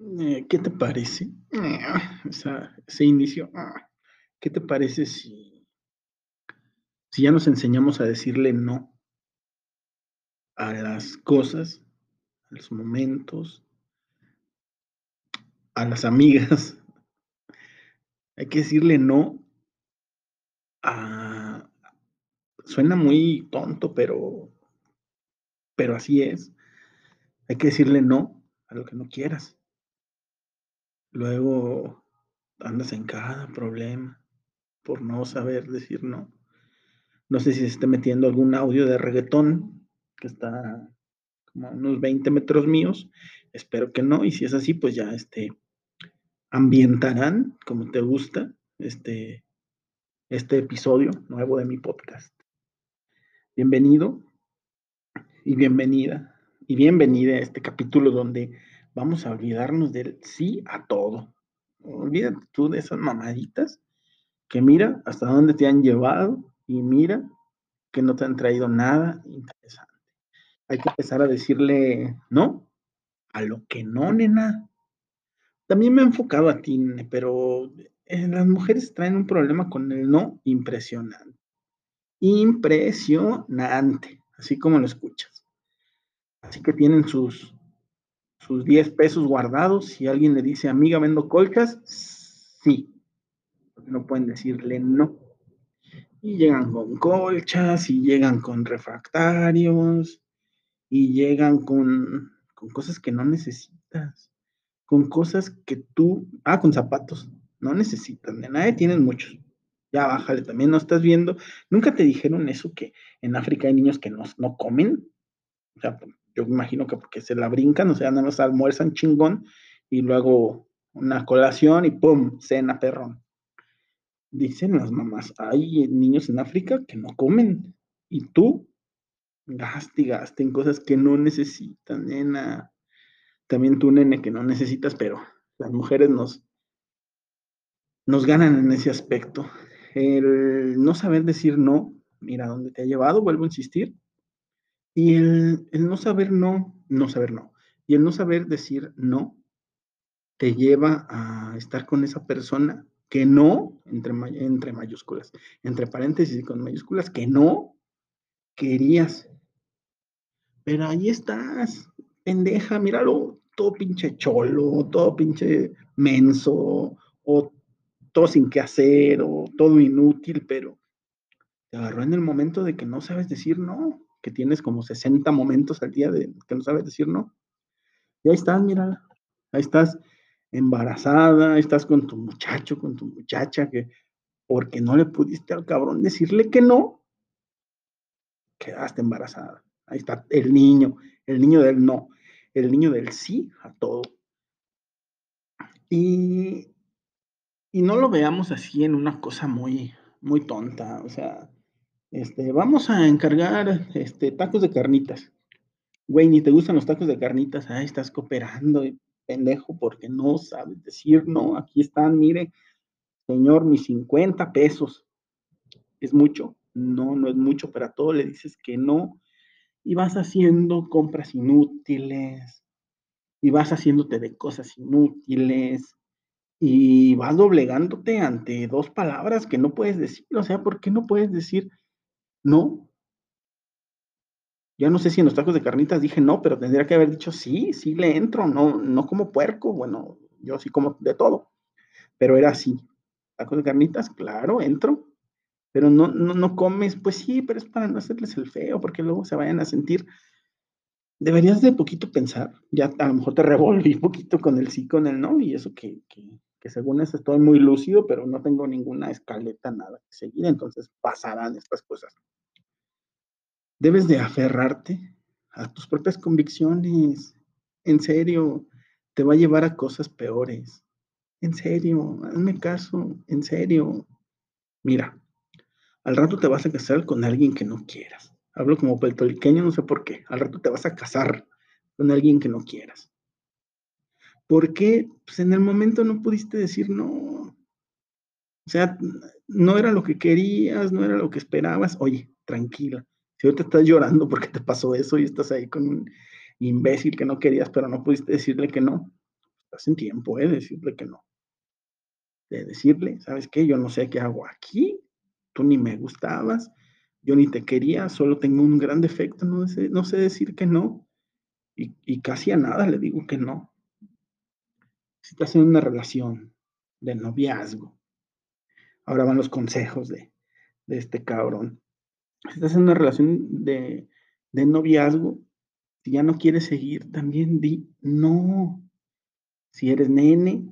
Eh, ¿qué te parece? Eh, ese inicio, ah, ¿qué te parece si, si ya nos enseñamos a decirle no a las cosas, a los momentos, a las amigas? Hay que decirle no a... Suena muy tonto, pero, pero así es. Hay que decirle no a lo que no quieras. Luego andas en cada problema por no saber decir no. No sé si se esté metiendo algún audio de reggaetón que está como a unos 20 metros míos. Espero que no. Y si es así, pues ya este ambientarán como te gusta este, este episodio nuevo de mi podcast. Bienvenido y bienvenida y bienvenida a este capítulo donde vamos a olvidarnos del sí a todo. Olvídate tú de esas mamaditas que mira hasta dónde te han llevado y mira que no te han traído nada interesante. Hay que empezar a decirle no a lo que no, nena. También me he enfocado a ti, pero eh, las mujeres traen un problema con el no impresionante. Impresionante, así como lo escuchas. Así que tienen sus sus 10 pesos guardados. Si alguien le dice, amiga, vendo colchas, sí. No pueden decirle no. Y llegan con colchas, y llegan con refractarios, y llegan con, con cosas que no necesitas, con cosas que tú, ah, con zapatos, no necesitas, de nadie tienen muchos. Ya bájale, también no estás viendo. Nunca te dijeron eso que en África hay niños que no, no comen. O sea, yo me imagino que porque se la brincan, o sea, nada más almuerzan chingón y luego una colación y ¡pum! cena perrón. Dicen las mamás, hay niños en África que no comen y tú gaste y gaste en cosas que no necesitan, nena. También tú, nene, que no necesitas, pero las mujeres nos, nos ganan en ese aspecto. El no saber decir no, mira dónde te ha llevado, vuelvo a insistir, y el, no saber no, no saber no. Y el no saber decir no te lleva a estar con esa persona que no, entre, entre mayúsculas, entre paréntesis y con mayúsculas, que no querías. Pero ahí estás, pendeja, míralo, todo pinche cholo, todo pinche menso, o todo sin qué hacer, o todo inútil, pero te agarró en el momento de que no sabes decir no que tienes como 60 momentos al día de que no sabes decir no. Y ahí estás, mira, ahí estás embarazada, ahí estás con tu muchacho, con tu muchacha, que porque no le pudiste al cabrón decirle que no, quedaste embarazada. Ahí está el niño, el niño del no, el niño del sí a todo. Y, y no lo veamos así en una cosa muy, muy tonta, o sea, este, vamos a encargar este, tacos de carnitas. Güey, ni te gustan los tacos de carnitas. Ahí estás cooperando, pendejo, porque no sabes decir no. Aquí están, mire, señor, mis 50 pesos. ¿Es mucho? No, no es mucho. Para todo le dices que no. Y vas haciendo compras inútiles. Y vas haciéndote de cosas inútiles. Y vas doblegándote ante dos palabras que no puedes decir. O sea, ¿por qué no puedes decir? No. Ya no sé si en los tacos de carnitas dije no, pero tendría que haber dicho sí, sí le entro, no, no como puerco, bueno, yo sí como de todo, pero era así. Tacos de carnitas, claro, entro, pero no, no, no comes, pues sí, pero es para no hacerles el feo, porque luego se vayan a sentir. Deberías de poquito pensar, ya a lo mejor te revolví un poquito con el sí, con el no, y eso que, que, que según eso estoy muy lúcido, pero no tengo ninguna escaleta, nada que seguir, entonces pasarán estas cosas. Debes de aferrarte a tus propias convicciones. En serio, te va a llevar a cosas peores. En serio, hazme caso, en serio. Mira, al rato te vas a casar con alguien que no quieras. Hablo como puertorriqueño, no sé por qué. Al rato te vas a casar con alguien que no quieras. ¿Por qué? Pues en el momento no pudiste decir no. O sea, no era lo que querías, no era lo que esperabas. Oye, tranquila. Si ahorita estás llorando porque te pasó eso y estás ahí con un imbécil que no querías, pero no pudiste decirle que no, estás en tiempo ¿eh? de decirle que no. De decirle, ¿sabes qué? Yo no sé qué hago aquí, tú ni me gustabas, yo ni te quería, solo tengo un gran defecto, no sé, no sé decir que no. Y, y casi a nada le digo que no. Si estás en una relación de noviazgo, ahora van los consejos de, de este cabrón. Si estás en una relación de, de noviazgo, si ya no quieres seguir, también di no. Si eres nene,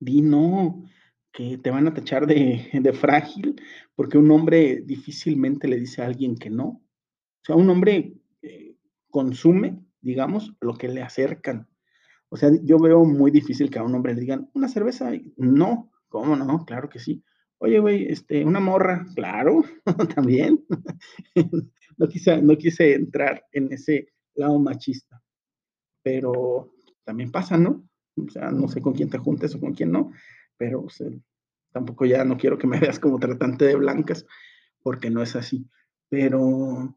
di no, que te van a tachar de, de frágil, porque un hombre difícilmente le dice a alguien que no. O sea, un hombre eh, consume, digamos, lo que le acercan. O sea, yo veo muy difícil que a un hombre le digan, ¿una cerveza? No, ¿cómo no? Claro que sí. Oye, güey, este, una morra, claro, también. no, quise, no quise entrar en ese lado machista, pero también pasa, ¿no? O sea, no sé con quién te juntes o con quién no, pero tampoco ya no quiero que me veas como tratante de blancas, porque no es así. Pero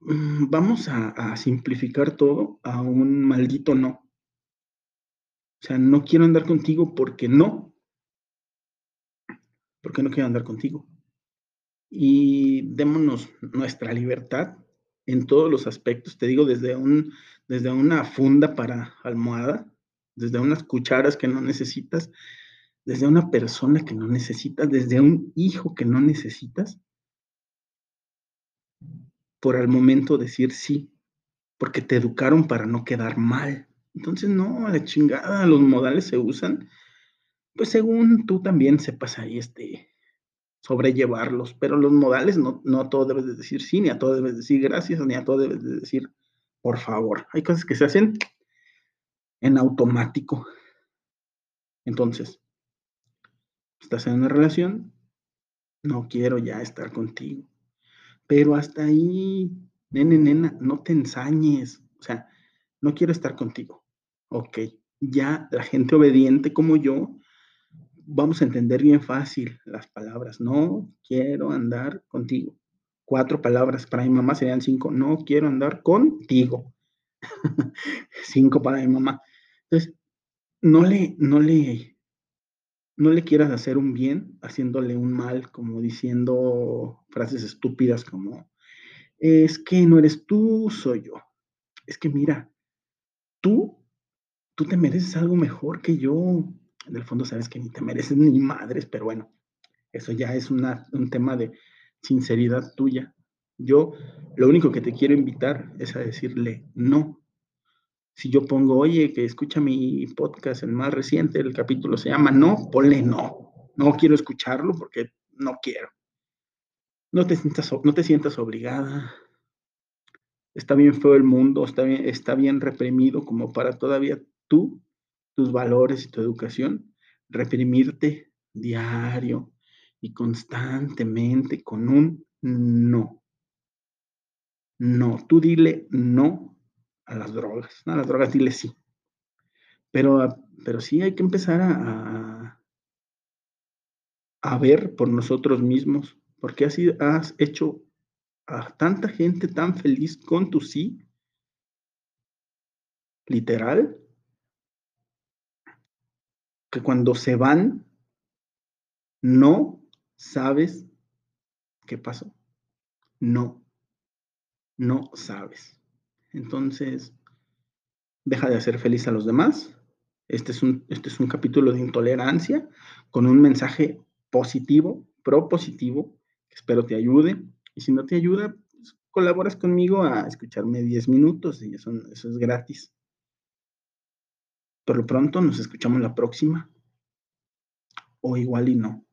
mm, vamos a, a simplificar todo a un maldito no. O sea, no quiero andar contigo porque no, porque no quiero andar contigo. Y démonos nuestra libertad en todos los aspectos, te digo, desde, un, desde una funda para almohada, desde unas cucharas que no necesitas, desde una persona que no necesitas, desde un hijo que no necesitas, por al momento decir sí, porque te educaron para no quedar mal. Entonces, no, a la chingada, los modales se usan pues según tú también sepas ahí este, sobrellevarlos, pero los modales no, no a todo debes de decir sí, ni a todo debes de decir gracias, ni a todo debes de decir por favor. Hay cosas que se hacen en automático. Entonces, estás en una relación, no quiero ya estar contigo. Pero hasta ahí, nene, nena, no te ensañes. O sea, no quiero estar contigo. Ok, ya la gente obediente como yo vamos a entender bien fácil las palabras. No quiero andar contigo. Cuatro palabras para mi mamá serían cinco. No quiero andar contigo. cinco para mi mamá. Entonces, no le, no le, no le quieras hacer un bien haciéndole un mal, como diciendo frases estúpidas como, es que no eres tú, soy yo. Es que mira, tú, tú te mereces algo mejor que yo en el fondo sabes que ni te mereces ni madres, pero bueno, eso ya es una, un tema de sinceridad tuya. Yo lo único que te quiero invitar es a decirle no. Si yo pongo, oye, que escucha mi podcast, el más reciente, el capítulo se llama No, ponle no. No quiero escucharlo porque no quiero. No te sientas, no te sientas obligada. Está bien feo el mundo, está bien, está bien reprimido como para todavía tú tus valores y tu educación, reprimirte diario y constantemente con un no. No, tú dile no a las drogas. a las drogas dile sí. Pero, pero sí hay que empezar a, a ver por nosotros mismos, porque así has hecho a tanta gente tan feliz con tu sí, literal, que cuando se van, no sabes qué pasó. No, no sabes. Entonces, deja de hacer feliz a los demás. Este es un, este es un capítulo de intolerancia con un mensaje positivo, propositivo, que espero te ayude. Y si no te ayuda, pues, colaboras conmigo a escucharme 10 minutos y eso, eso es gratis. Por lo pronto nos escuchamos la próxima. O igual y no.